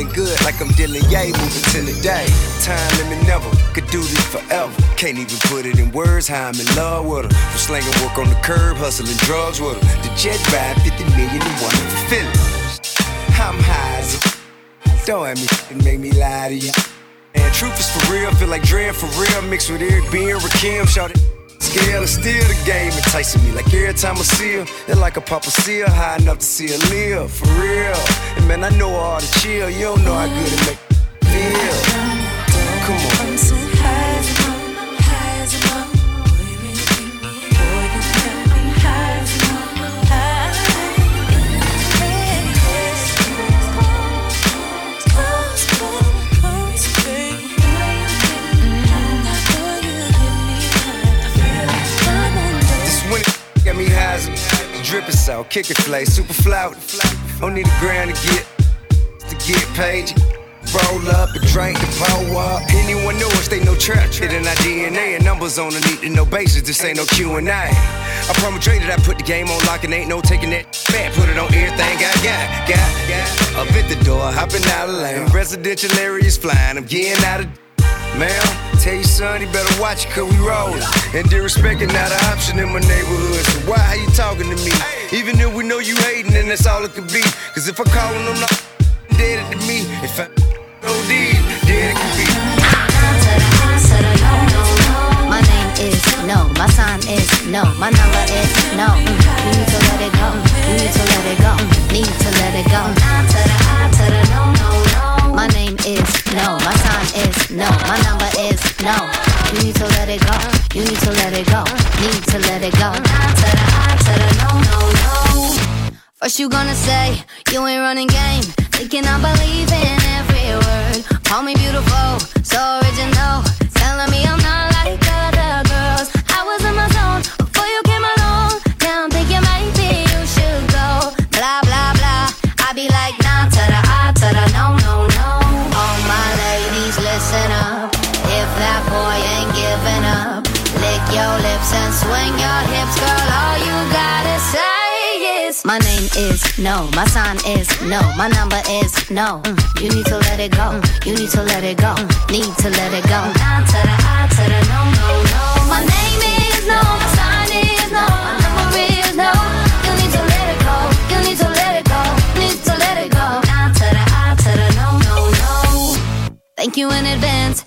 Feeling good like I'm dealing yay, moving to the day. Time limit never could do this forever. Can't even put it in words how I'm in love with her. From slanging work on the curb, hustling drugs with her. The jet ride, 50 million and one for feeling. I'm high as a don't have me and make me lie to you. And truth is for real, feel like dread for real, mixed with Eric B and Rakim, shout it. Scale is still the game enticing me. Like every time I see her, it's like a papa seal, high enough to see her live, for real. And man, I know all the chill, you don't know how good it make me feel. Come on. Dripping south, kicking flay, super flout. Don't need a grand to get to get paid. Roll up and drink the pour up. Anyone know us, they know trap. It in our DNA and numbers on the need to know basis. This ain't no Q and A. I promise that I put the game on lock and ain't no taking that back. Put it on everything I got, got, got. Up at the door, hopping out of lane. Residential areas flying. I'm getting out of. Man, tell your son he better watch it cause we rollin'. And disrespecting not an option in my neighborhood. So why are you talking to me? Even if we know you hating, then that's all it could be. Cause if I call him, I'm not dead to me. If I deed, dead it could be. My name is no, my sign is no, my number is no. Mm, You need to let it go, you need to let it go, need to let it go. Nah to the I to the no, no. My name is no, my sign is no, my number is no. You need to let it go, you need to let it go, need to let it go. No, no, no. First you gonna say you ain't running game, thinking I believe in every word. Call me beautiful, is no, my sign is no, my number is no. Mm, you need to let it go, Mm, you need to let it go, Mm, need to let it go. Nah to the I to the no no no. My name is no, my sign is no, my number is no. You need to let it go, you need to let it go, need to let it go. No no no. Thank you in advance.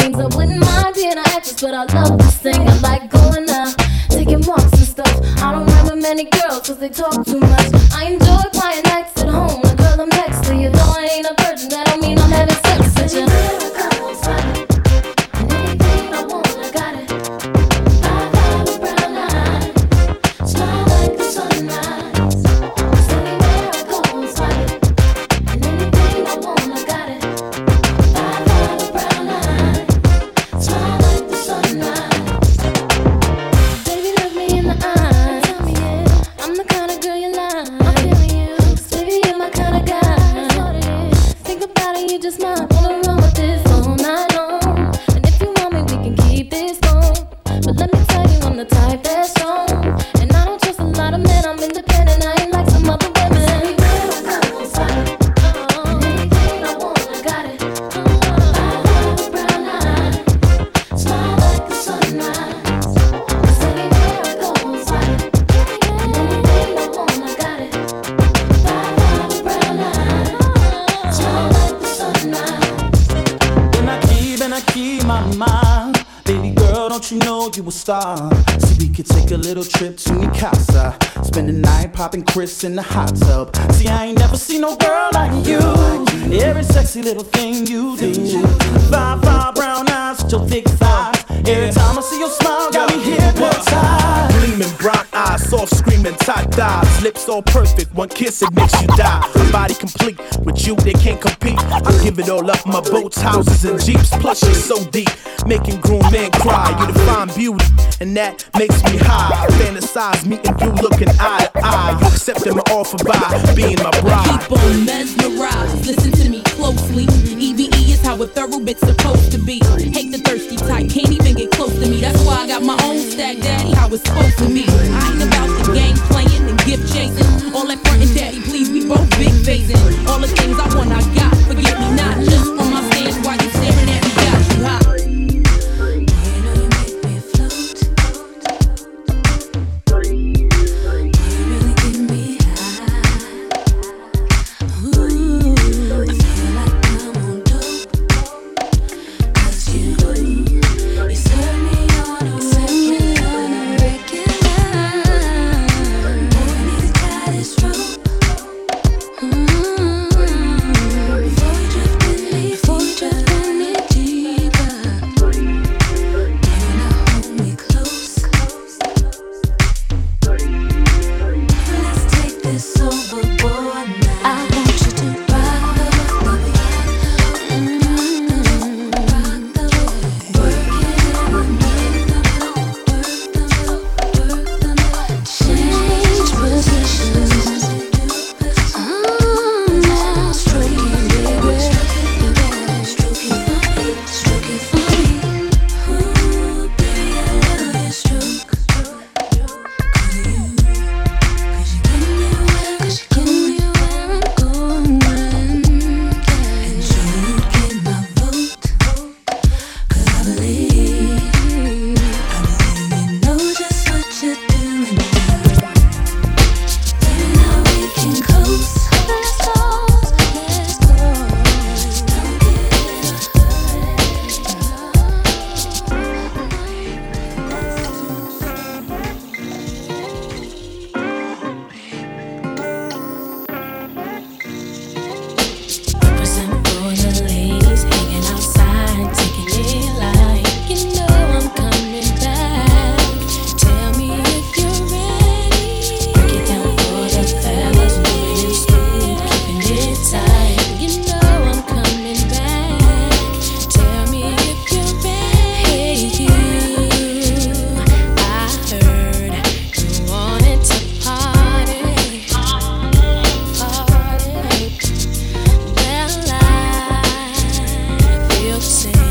I wouldn't mind being an actress, but I love to sing. I like going out, taking walks and stuff. I don't remember many girls, cause they talk too much. Popping Chris in the hot tub. See, I ain't never seen no girl like you. Every sexy little thing you do. Five, five brown eyes with your thick thighs. Every time I see your smile, screaming, tight thighs. Lips all perfect, one kiss it makes you die. Body complete, with you they can't compete. I give it all up, my boats, houses, and jeeps. Plus you're so deep, making grown men cry. You define beauty, and that makes me high. Fantasize meeting you looking eye to eye. You accepting my offer by being my bride. Keep on mesmerized, listen to me closely. EVE is how a thorough bit's supposed to be. Hate the thirsty type, can't even get close to me. That's why I got my own stack, daddy, how it's supposed to be. I ain't about the game playing and gift chasing. All that front and daddy, please, we both big facing. All the things I want, I got. Forget me not of sin.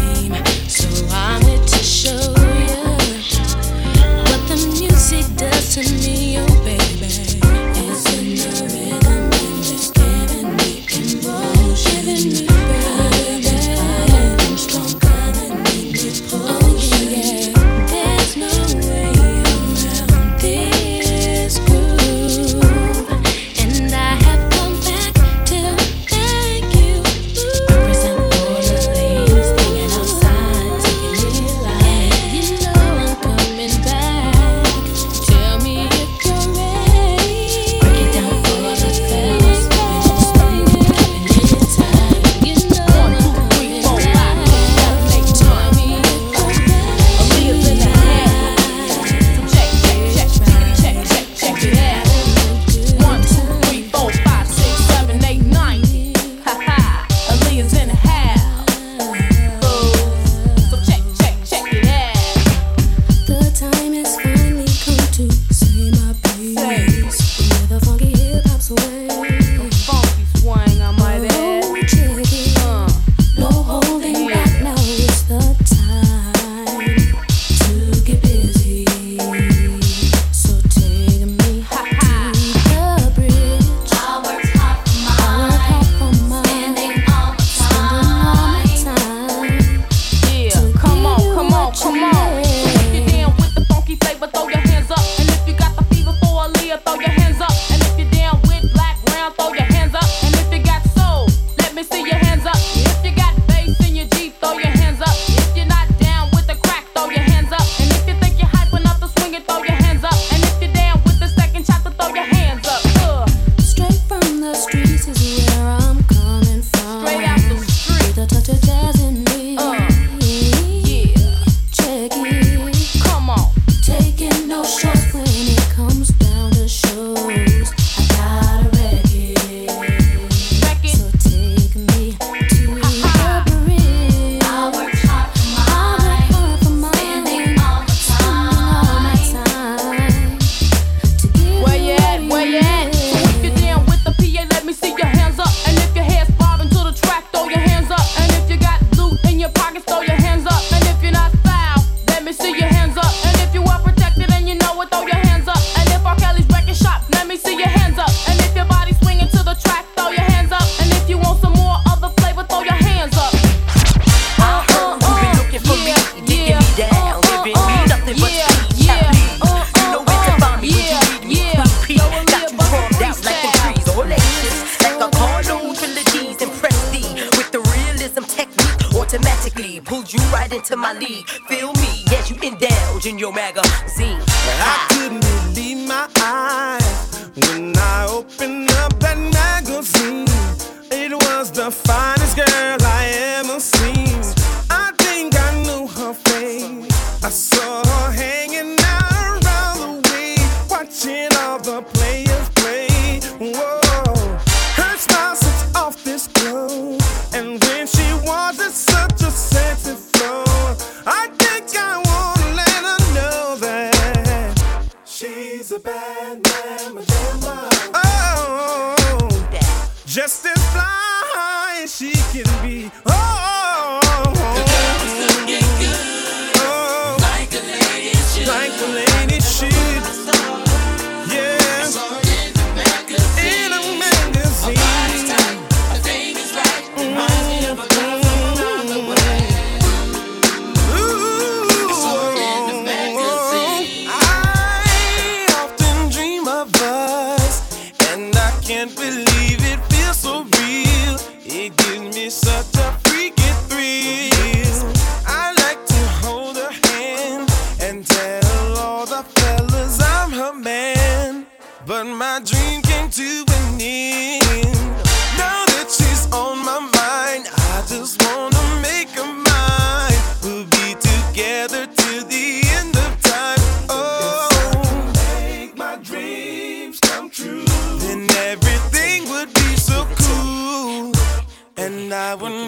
And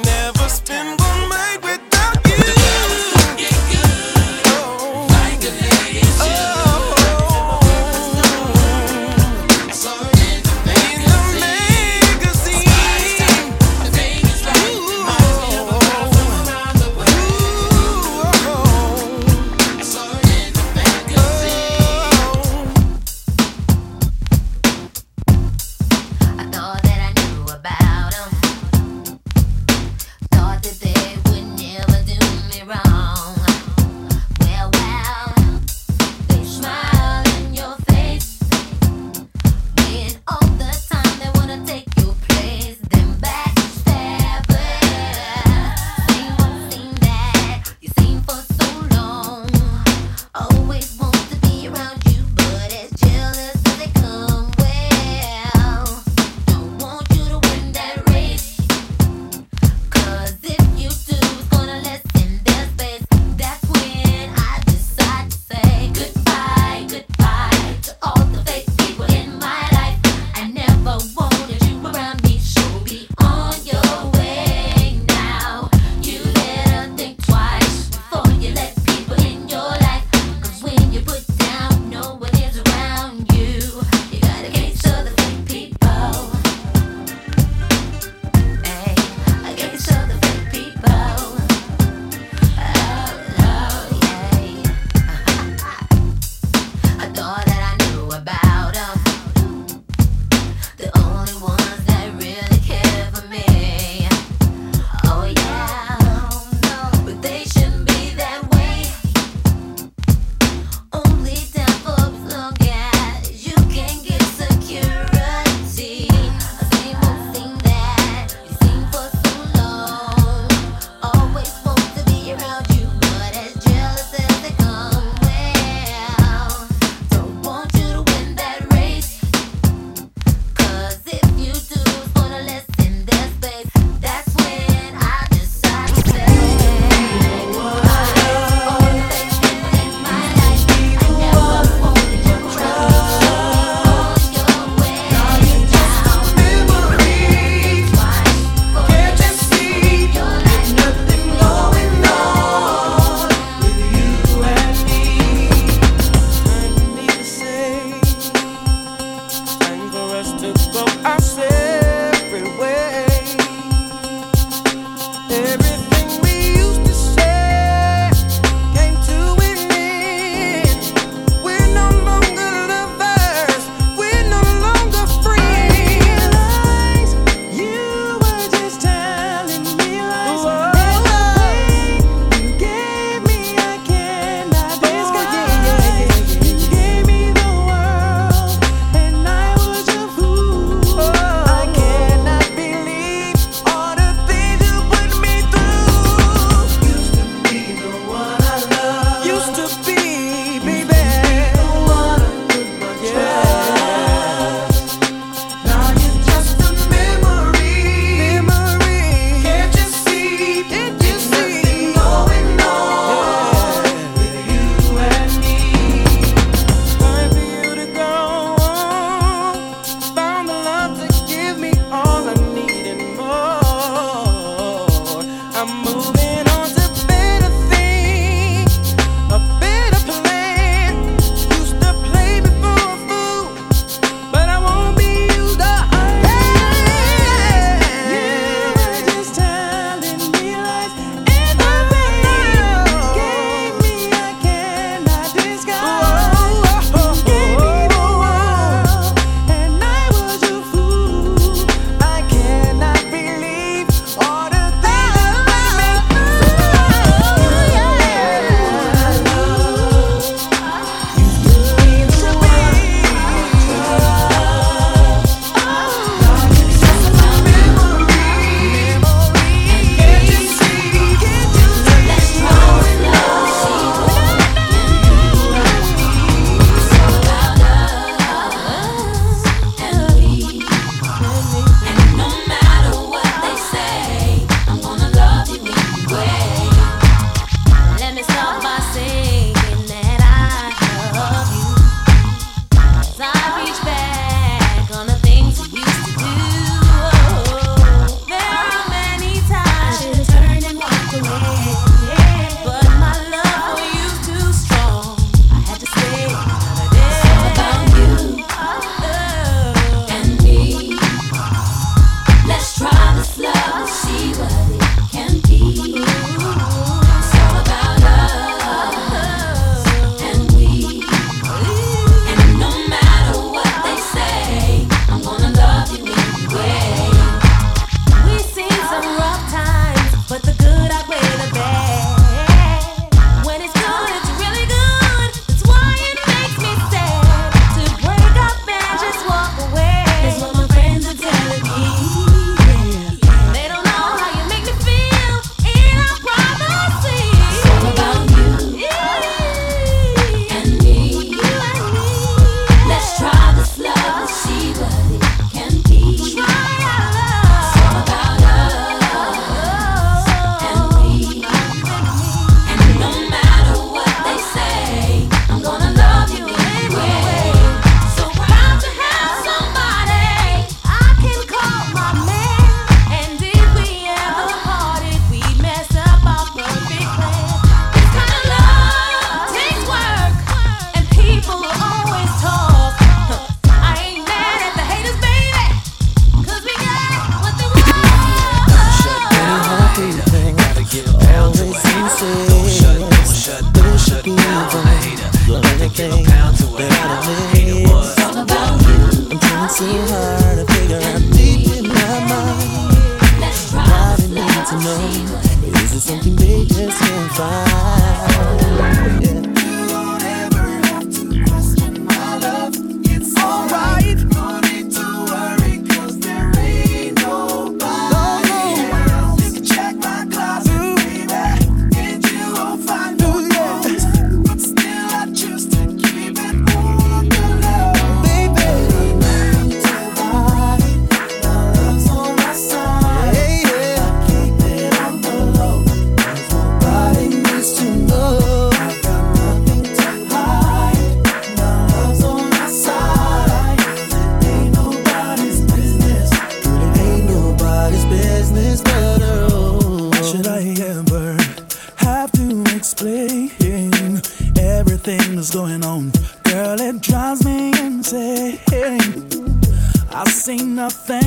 Everything Say nothing,